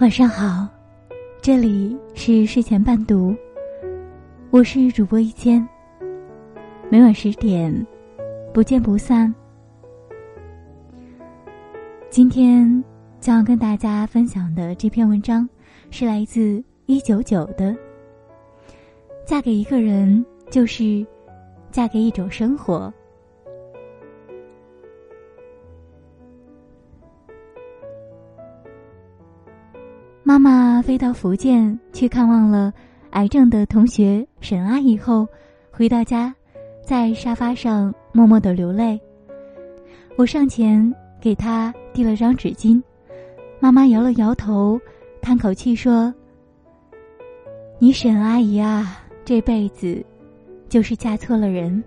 晚上好，这里是睡前伴读，我是主播一千。每晚十点，不见不散。今天将要跟大家分享的这篇文章，是来自一九九的。嫁给一个人，就是嫁给一种生活。妈妈飞到福建去看望了癌症的同学沈阿姨后，回到家，在沙发上默默的流泪。我上前给她递了张纸巾，妈妈摇了摇头，叹口气说：“你沈阿姨啊，这辈子就是嫁错了人。”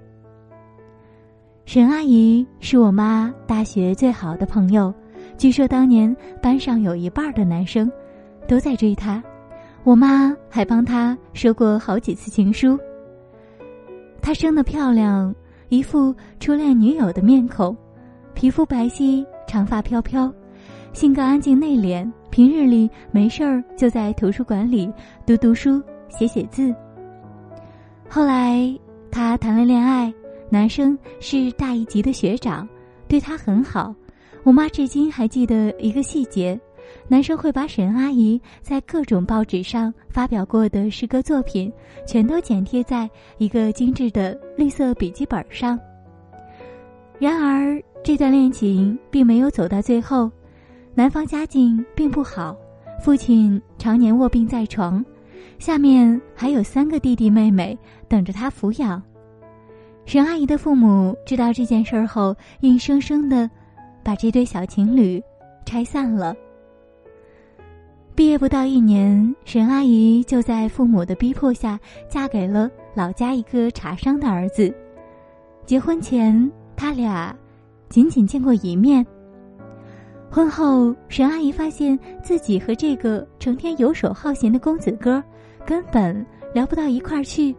沈阿姨是我妈大学最好的朋友，据说当年班上有一半的男生。都在追他，我妈还帮他收过好几次情书。她生得漂亮，一副初恋女友的面孔，皮肤白皙，长发飘飘，性格安静内敛，平日里没事儿就在图书馆里读读书、写写字。后来她谈了恋爱，男生是大一级的学长，对她很好。我妈至今还记得一个细节。男生会把沈阿姨在各种报纸上发表过的诗歌作品，全都剪贴在一个精致的绿色笔记本上。然而，这段恋情并没有走到最后。男方家境并不好，父亲常年卧病在床，下面还有三个弟弟妹妹等着他抚养。沈阿姨的父母知道这件事后，硬生生的把这对小情侣拆散了。毕业不到一年，沈阿姨就在父母的逼迫下嫁给了老家一个茶商的儿子。结婚前，他俩仅仅见过一面。婚后，沈阿姨发现自己和这个成天游手好闲的公子哥根本聊不到一块儿去。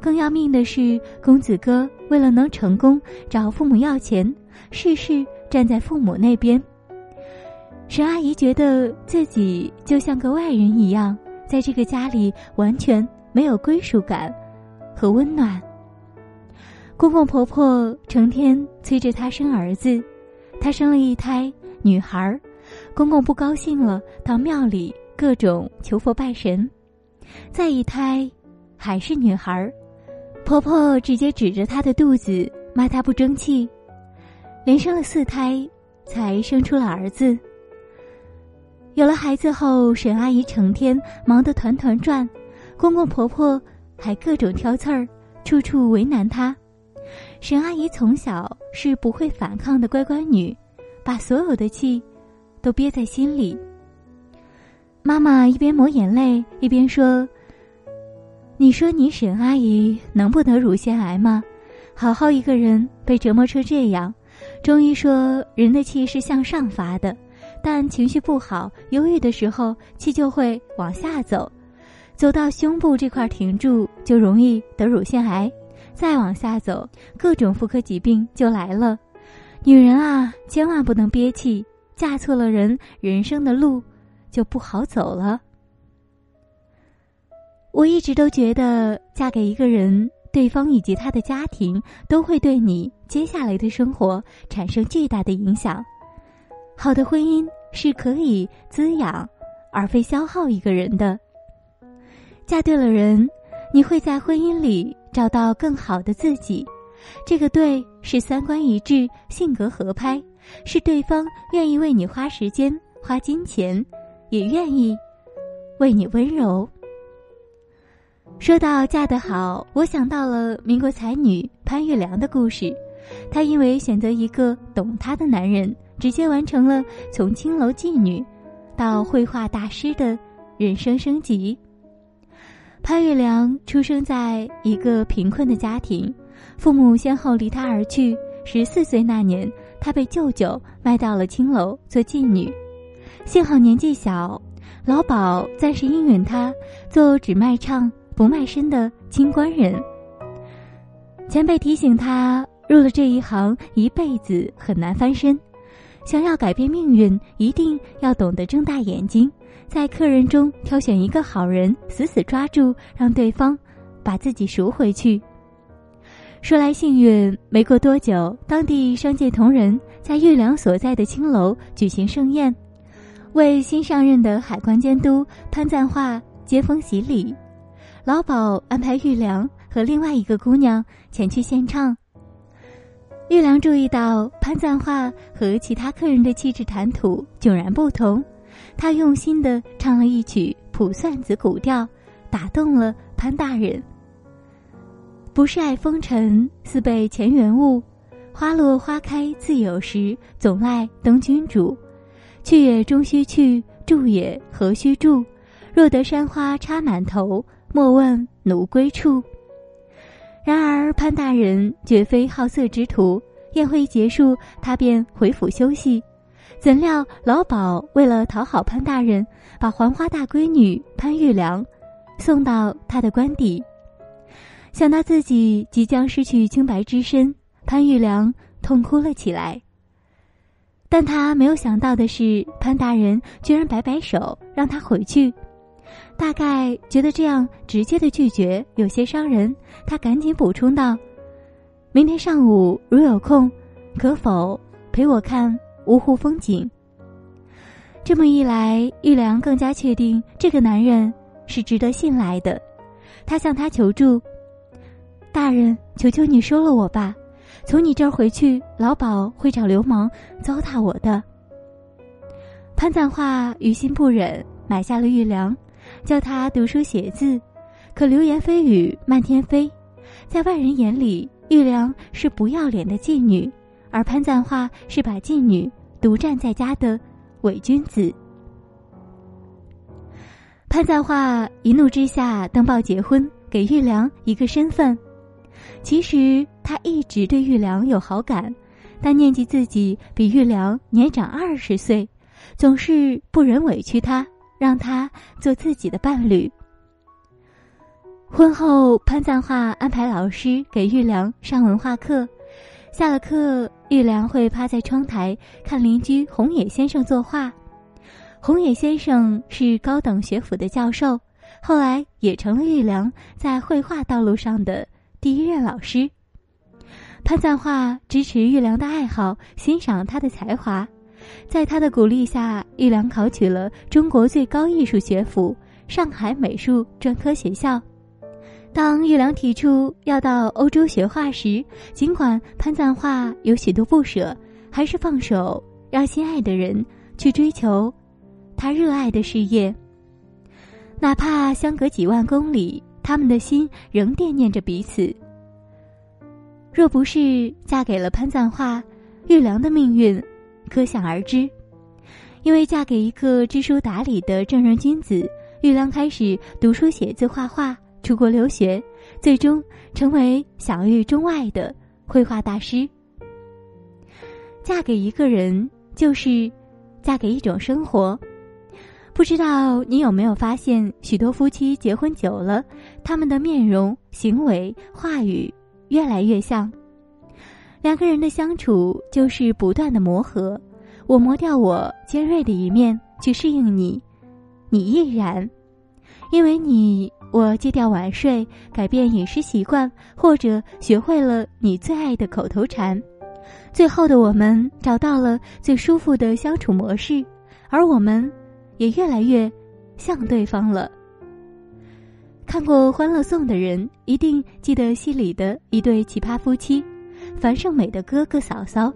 更要命的是，公子哥为了能成功找父母要钱，事事站在父母那边。沈阿姨觉得自己就像个外人一样，在这个家里完全没有归属感和温暖。公公婆婆成天催着她生儿子，她生了一胎女孩，公公不高兴了，到庙里各种求佛拜神。再一胎，还是女孩，婆婆直接指着她的肚子骂她不争气，连生了四胎，才生出了儿子。有了孩子后，沈阿姨成天忙得团团转，公公婆婆还各种挑刺儿，处处为难她。沈阿姨从小是不会反抗的乖乖女，把所有的气都憋在心里。妈妈一边抹眼泪一边说：“你说你沈阿姨能不得乳腺癌吗？好好一个人被折磨成这样。中医说人的气是向上发的。”但情绪不好、忧郁的时候，气就会往下走，走到胸部这块停住，就容易得乳腺癌；再往下走，各种妇科疾病就来了。女人啊，千万不能憋气，嫁错了人，人生的路就不好走了。我一直都觉得，嫁给一个人，对方以及他的家庭都会对你接下来的生活产生巨大的影响。好的婚姻是可以滋养，而非消耗一个人的。嫁对了人，你会在婚姻里找到更好的自己。这个“对”是三观一致、性格合拍，是对方愿意为你花时间、花金钱，也愿意为你温柔。说到嫁得好，我想到了民国才女潘玉良的故事。她因为选择一个懂她的男人。直接完成了从青楼妓女到绘画大师的人生升级。潘玉良出生在一个贫困的家庭，父母先后离他而去。十四岁那年，他被舅舅卖到了青楼做妓女。幸好年纪小，老鸨暂时应允他做只卖唱不卖身的清官人。前辈提醒他，入了这一行一辈子很难翻身。想要改变命运，一定要懂得睁大眼睛，在客人中挑选一个好人，死死抓住，让对方把自己赎回去。说来幸运，没过多久，当地商界同仁在玉良所在的青楼举行盛宴，为新上任的海关监督潘赞化接风洗礼。老鸨安排玉良和另外一个姑娘前去献唱。玉良注意到潘赞化和其他客人的气质谈吐迥然不同，他用心地唱了一曲卜算子古调，打动了潘大人。不是爱风尘，似被前缘误。花落花开自有时，总赖登君主。去也终须去，住也何须住？若得山花插满头，莫问奴归处。然而潘大人绝非好色之徒，宴会结束，他便回府休息。怎料老鸨为了讨好潘大人，把黄花大闺女潘玉良送到他的官邸。想到自己即将失去清白之身，潘玉良痛哭了起来。但他没有想到的是，潘大人居然摆摆手让他回去。大概觉得这样直接的拒绝有些伤人，他赶紧补充道：“明天上午如有空，可否陪我看芜湖风景？”这么一来，玉良更加确定这个男人是值得信赖的。他向他求助。大人，求求你收了我吧！从你这儿回去，老鸨会找流氓糟蹋我的。潘赞化于心不忍，买下了玉良，教他读书写字。可流言蜚语漫天飞，在外人眼里，玉良是不要脸的妓女，而潘赞化是把妓女独占在家的伪君子。潘赞化一怒之下登报结婚，给玉良一个身份。其实他一直对玉良有好感，但念及自己比玉良年长二十岁，总是不忍委屈他，让他做自己的伴侣。婚后，潘赞化安排老师给玉良上文化课，下了课，玉良会趴在窗台看邻居红野先生作画。红野先生是高等学府的教授，后来也成了玉良在绘画道路上的。第一任老师潘赞化支持玉良的爱好，欣赏他的才华，在他的鼓励下，玉良考取了中国最高艺术学府——上海美术专科学校。当玉良提出要到欧洲学画时，尽管潘赞化有许多不舍，还是放手让心爱的人去追求他热爱的事业，哪怕相隔几万公里。他们的心仍惦念着彼此。若不是嫁给了潘赞化，玉良的命运可想而知。因为嫁给一个知书达理的正人君子，玉良开始读书写字画画，出国留学，最终成为享誉中外的绘画大师。嫁给一个人，就是嫁给一种生活。不知道你有没有发现，许多夫妻结婚久了，他们的面容、行为、话语越来越像。两个人的相处就是不断的磨合，我磨掉我尖锐的一面去适应你，你亦然。因为你，我戒掉晚睡，改变饮食习惯，或者学会了你最爱的口头禅。最后的我们找到了最舒服的相处模式，而我们。也越来越像对方了。看过《欢乐颂》的人一定记得戏里的一对奇葩夫妻，樊胜美的哥哥嫂嫂，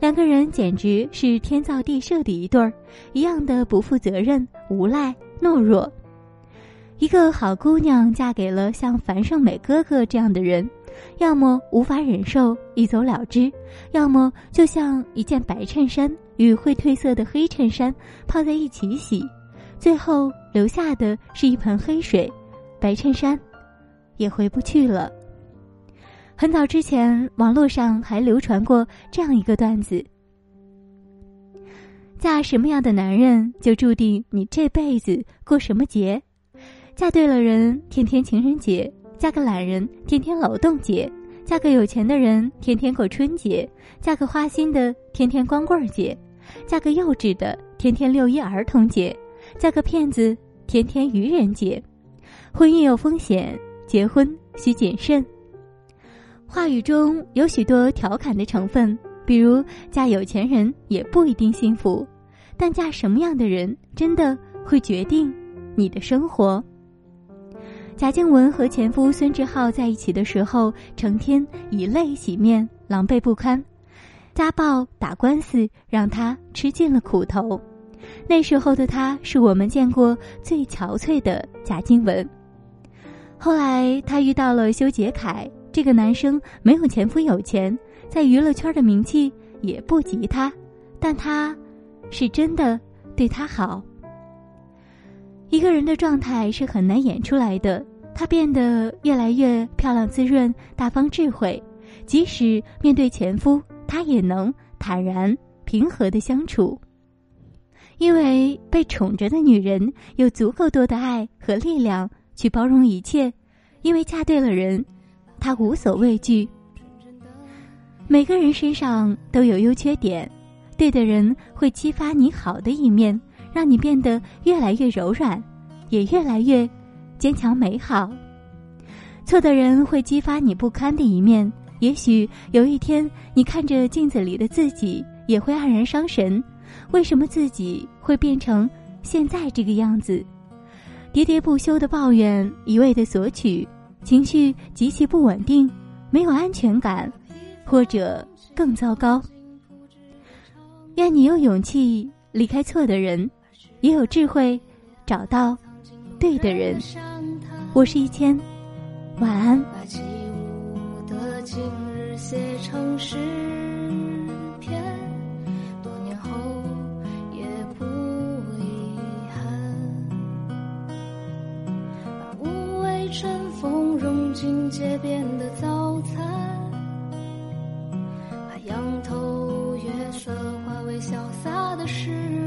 两个人简直是天造地设的一对儿，一样的不负责任、无赖、懦弱。一个好姑娘嫁给了像樊胜美哥哥这样的人，要么无法忍受一走了之，要么就像一件白衬衫。与会褪色的黑衬衫泡在一起洗，最后留下的是一盆黑水，白衬衫也回不去了。很早之前，网络上还流传过这样一个段子：嫁什么样的男人，就注定你这辈子过什么节。嫁对了人，天天情人节；嫁个懒人，天天劳动节；嫁个有钱的人，天天过春节；嫁个花心的，天天光棍节。嫁个幼稚的，天天六一儿童节；嫁个骗子，天天愚人节。婚姻有风险，结婚需谨慎。话语中有许多调侃的成分，比如嫁有钱人也不一定幸福，但嫁什么样的人，真的会决定你的生活。贾静雯和前夫孙志浩在一起的时候，成天以泪洗面，狼狈不堪。家暴、打官司，让他吃尽了苦头。那时候的他，是我们见过最憔悴的贾静雯。后来，他遇到了修杰楷，这个男生没有前夫有钱，在娱乐圈的名气也不及他，但他，是真的对他好。一个人的状态是很难演出来的，他变得越来越漂亮、滋润、大方、智慧，即使面对前夫。他也能坦然平和的相处，因为被宠着的女人有足够多的爱和力量去包容一切，因为嫁对了人，他无所畏惧。每个人身上都有优缺点，对的人会激发你好的一面，让你变得越来越柔软，也越来越坚强美好。错的人会激发你不堪的一面。也许有一天，你看着镜子里的自己，也会黯然伤神。为什么自己会变成现在这个样子？喋喋不休的抱怨，一味的索取，情绪极其不稳定，没有安全感，或者更糟糕。愿你有勇气离开错的人，也有智慧找到对的人。我是一千，晚安。今日写成诗春风融进街边的早餐，把仰头月色化为潇洒的诗。